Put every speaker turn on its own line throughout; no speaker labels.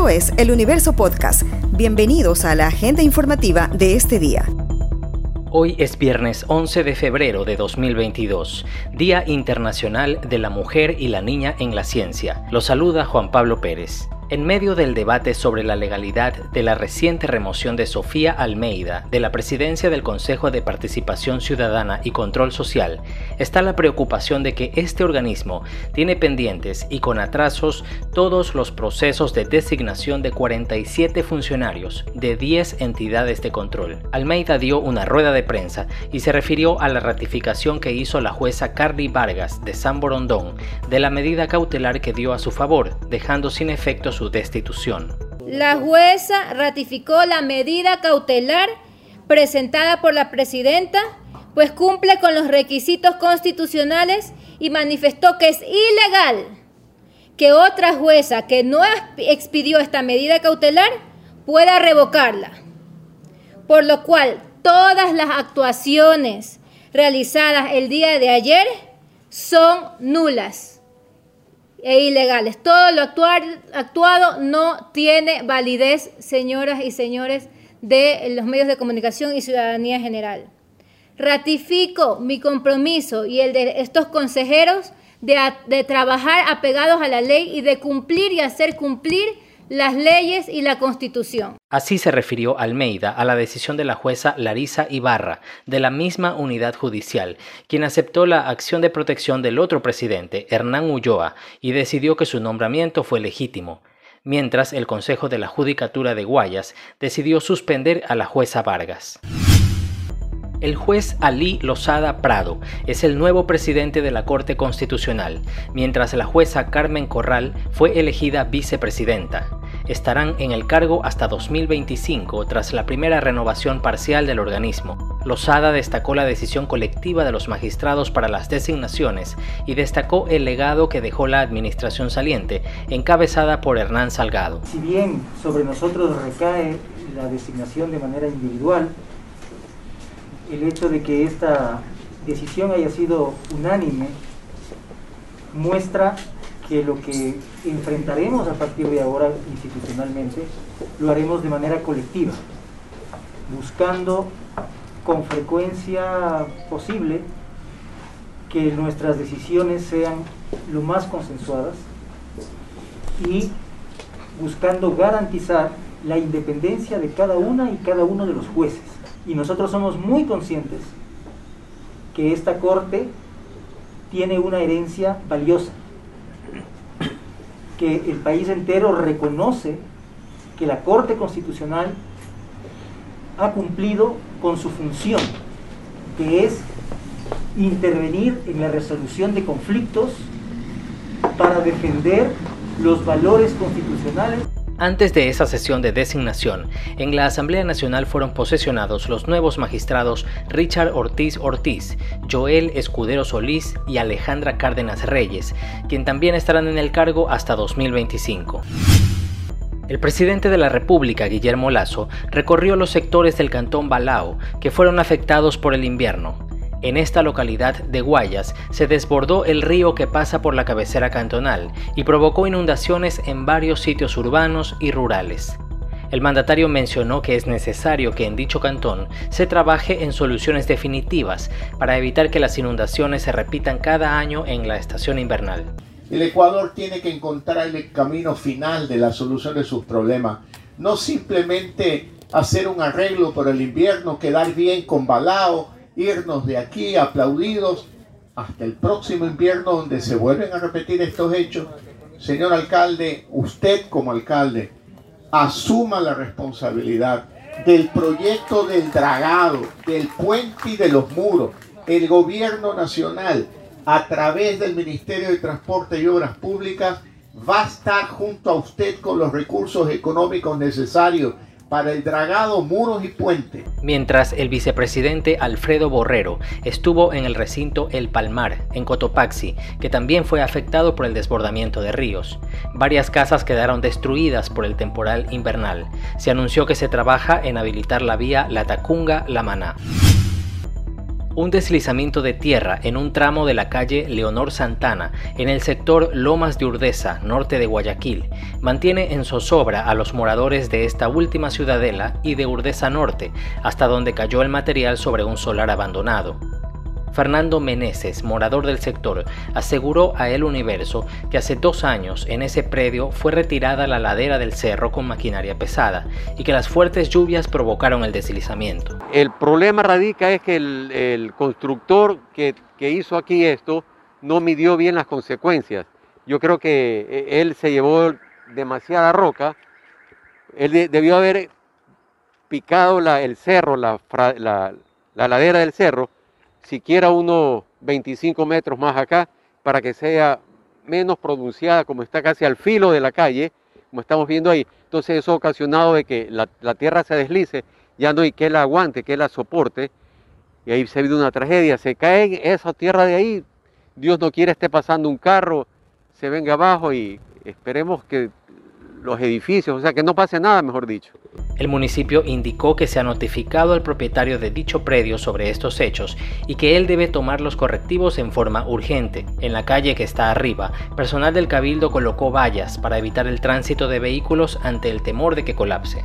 Esto es El Universo Podcast. Bienvenidos a la agenda informativa de este día.
Hoy es viernes 11 de febrero de 2022, Día Internacional de la Mujer y la Niña en la Ciencia. Lo saluda Juan Pablo Pérez. En medio del debate sobre la legalidad de la reciente remoción de Sofía Almeida de la presidencia del Consejo de Participación Ciudadana y Control Social, está la preocupación de que este organismo tiene pendientes y con atrasos todos los procesos de designación de 47 funcionarios de 10 entidades de control. Almeida dio una rueda de prensa y se refirió a la ratificación que hizo la jueza Carly Vargas de San Borondón de la medida cautelar que dio a su favor, dejando sin efecto destitución.
La jueza ratificó la medida cautelar presentada por la presidenta, pues cumple con los requisitos constitucionales y manifestó que es ilegal que otra jueza que no expidió esta medida cautelar pueda revocarla. Por lo cual, todas las actuaciones realizadas el día de ayer son nulas e ilegales. Todo lo actuado no tiene validez, señoras y señores de los medios de comunicación y ciudadanía general. Ratifico mi compromiso y el de estos consejeros de, de trabajar apegados a la ley y de cumplir y hacer cumplir las leyes y la Constitución.
Así se refirió Almeida a la decisión de la jueza Larisa Ibarra, de la misma unidad judicial, quien aceptó la acción de protección del otro presidente, Hernán Ulloa, y decidió que su nombramiento fue legítimo mientras el Consejo de la Judicatura de Guayas decidió suspender a la jueza Vargas. El juez Ali Lozada Prado es el nuevo presidente de la Corte Constitucional, mientras la jueza Carmen Corral fue elegida vicepresidenta estarán en el cargo hasta 2025 tras la primera renovación parcial del organismo. Lozada destacó la decisión colectiva de los magistrados para las designaciones y destacó el legado que dejó la administración saliente, encabezada por Hernán Salgado.
Si bien sobre nosotros recae la designación de manera individual, el hecho de que esta decisión haya sido unánime muestra que lo que enfrentaremos a partir de ahora institucionalmente lo haremos de manera colectiva, buscando con frecuencia posible que nuestras decisiones sean lo más consensuadas y buscando garantizar la independencia de cada una y cada uno de los jueces. Y nosotros somos muy conscientes que esta Corte tiene una herencia valiosa que el país entero reconoce que la Corte Constitucional ha cumplido con su función, que es intervenir en la resolución de conflictos para defender los valores constitucionales.
Antes de esa sesión de designación, en la Asamblea Nacional fueron posesionados los nuevos magistrados Richard Ortiz Ortiz, Joel Escudero Solís y Alejandra Cárdenas Reyes, quien también estarán en el cargo hasta 2025. El presidente de la República, Guillermo Lazo, recorrió los sectores del cantón Balao que fueron afectados por el invierno. En esta localidad de Guayas se desbordó el río que pasa por la cabecera cantonal y provocó inundaciones en varios sitios urbanos y rurales. El mandatario mencionó que es necesario que en dicho cantón se trabaje en soluciones definitivas para evitar que las inundaciones se repitan cada año en la estación invernal.
El Ecuador tiene que encontrar el camino final de la solución de sus problemas, no simplemente hacer un arreglo por el invierno, quedar bien con Balao, irnos de aquí aplaudidos hasta el próximo invierno donde se vuelven a repetir estos hechos. Señor alcalde, usted como alcalde, asuma la responsabilidad del proyecto del dragado, del puente y de los muros. El gobierno nacional, a través del Ministerio de Transporte y Obras Públicas, va a estar junto a usted con los recursos económicos necesarios para el dragado, muros y puentes.
Mientras el vicepresidente Alfredo Borrero estuvo en el recinto El Palmar, en Cotopaxi, que también fue afectado por el desbordamiento de ríos. Varias casas quedaron destruidas por el temporal invernal. Se anunció que se trabaja en habilitar la vía La Tacunga-La Maná. Un deslizamiento de tierra en un tramo de la calle Leonor Santana, en el sector Lomas de Urdesa, norte de Guayaquil, mantiene en zozobra a los moradores de esta última ciudadela y de Urdesa Norte, hasta donde cayó el material sobre un solar abandonado. Fernando Meneses, morador del sector, aseguró a El Universo que hace dos años en ese predio fue retirada la ladera del cerro con maquinaria pesada y que las fuertes lluvias provocaron el deslizamiento.
El problema radica es que el, constructor que, hizo aquí esto no midió bien las consecuencias. Yo creo que eh, él se llevó demasiada roca, él debió haber picado el cerro, la ladera del cerro, siquiera unos 25 metros más acá para que sea menos pronunciada, como está casi al filo de la calle, como estamos viendo ahí. Entonces eso ha ocasionado de que la, tierra se deslice, ya no hay que la aguante, que la soporte, y ahí se ha habido una tragedia. Se cae esa tierra de ahí, Dios no quiere esté pasando un carro, se venga abajo y esperemos que los edificios, o sea, que no pase nada, mejor dicho.
El municipio indicó que se ha notificado al propietario de dicho predio sobre estos hechos y que él debe tomar los correctivos en forma urgente. En la calle que está arriba, personal del cabildo colocó vallas para evitar el tránsito de vehículos ante el temor de que colapse.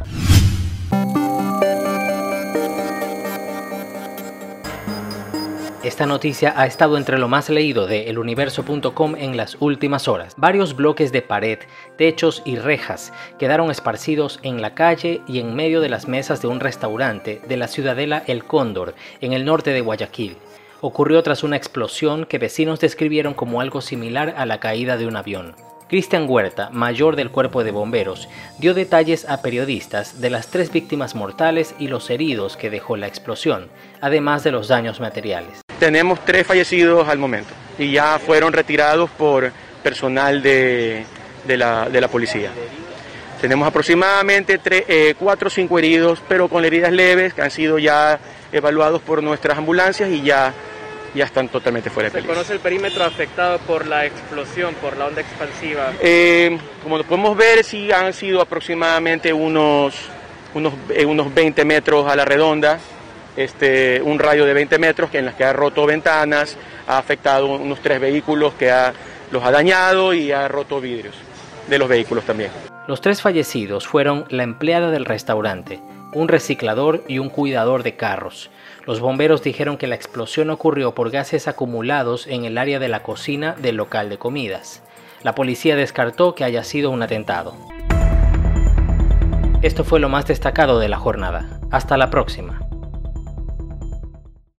Esta noticia ha estado entre lo más leído de eluniverso.com en las últimas horas. Varios bloques de pared, techos y rejas quedaron esparcidos en la calle y en medio de las mesas de un restaurante de la ciudadela El Cóndor, en el norte de Guayaquil. Ocurrió tras una explosión que vecinos describieron como algo similar a la caída de un avión. Cristian Huerta, mayor del cuerpo de bomberos, dio detalles a periodistas de las tres víctimas mortales y los heridos que dejó la explosión, además de los daños materiales.
Tenemos tres fallecidos al momento y ya fueron retirados por personal de, la, policía. Tenemos aproximadamente eh, cuatro o cinco heridos, pero con heridas leves que han sido ya evaluados por nuestras ambulancias y ya ya están totalmente fuera de
peligro. ¿Se conoce el perímetro afectado por la explosión, por la onda expansiva?
Eh, como lo podemos ver, sí han sido aproximadamente unos, unos, eh, unos 20 metros a la redonda, este, un radio de 20 metros en las que ha roto ventanas, ha afectado unos tres vehículos que ha, los ha dañado y ha roto vidrios de los vehículos también.
Los tres fallecidos fueron la empleada del restaurante, un reciclador y un cuidador de carros. Los bomberos dijeron que la explosión ocurrió por gases acumulados en el área de la cocina del local de comidas. La policía descartó que haya sido un atentado. Esto fue lo más destacado de la jornada. Hasta la próxima.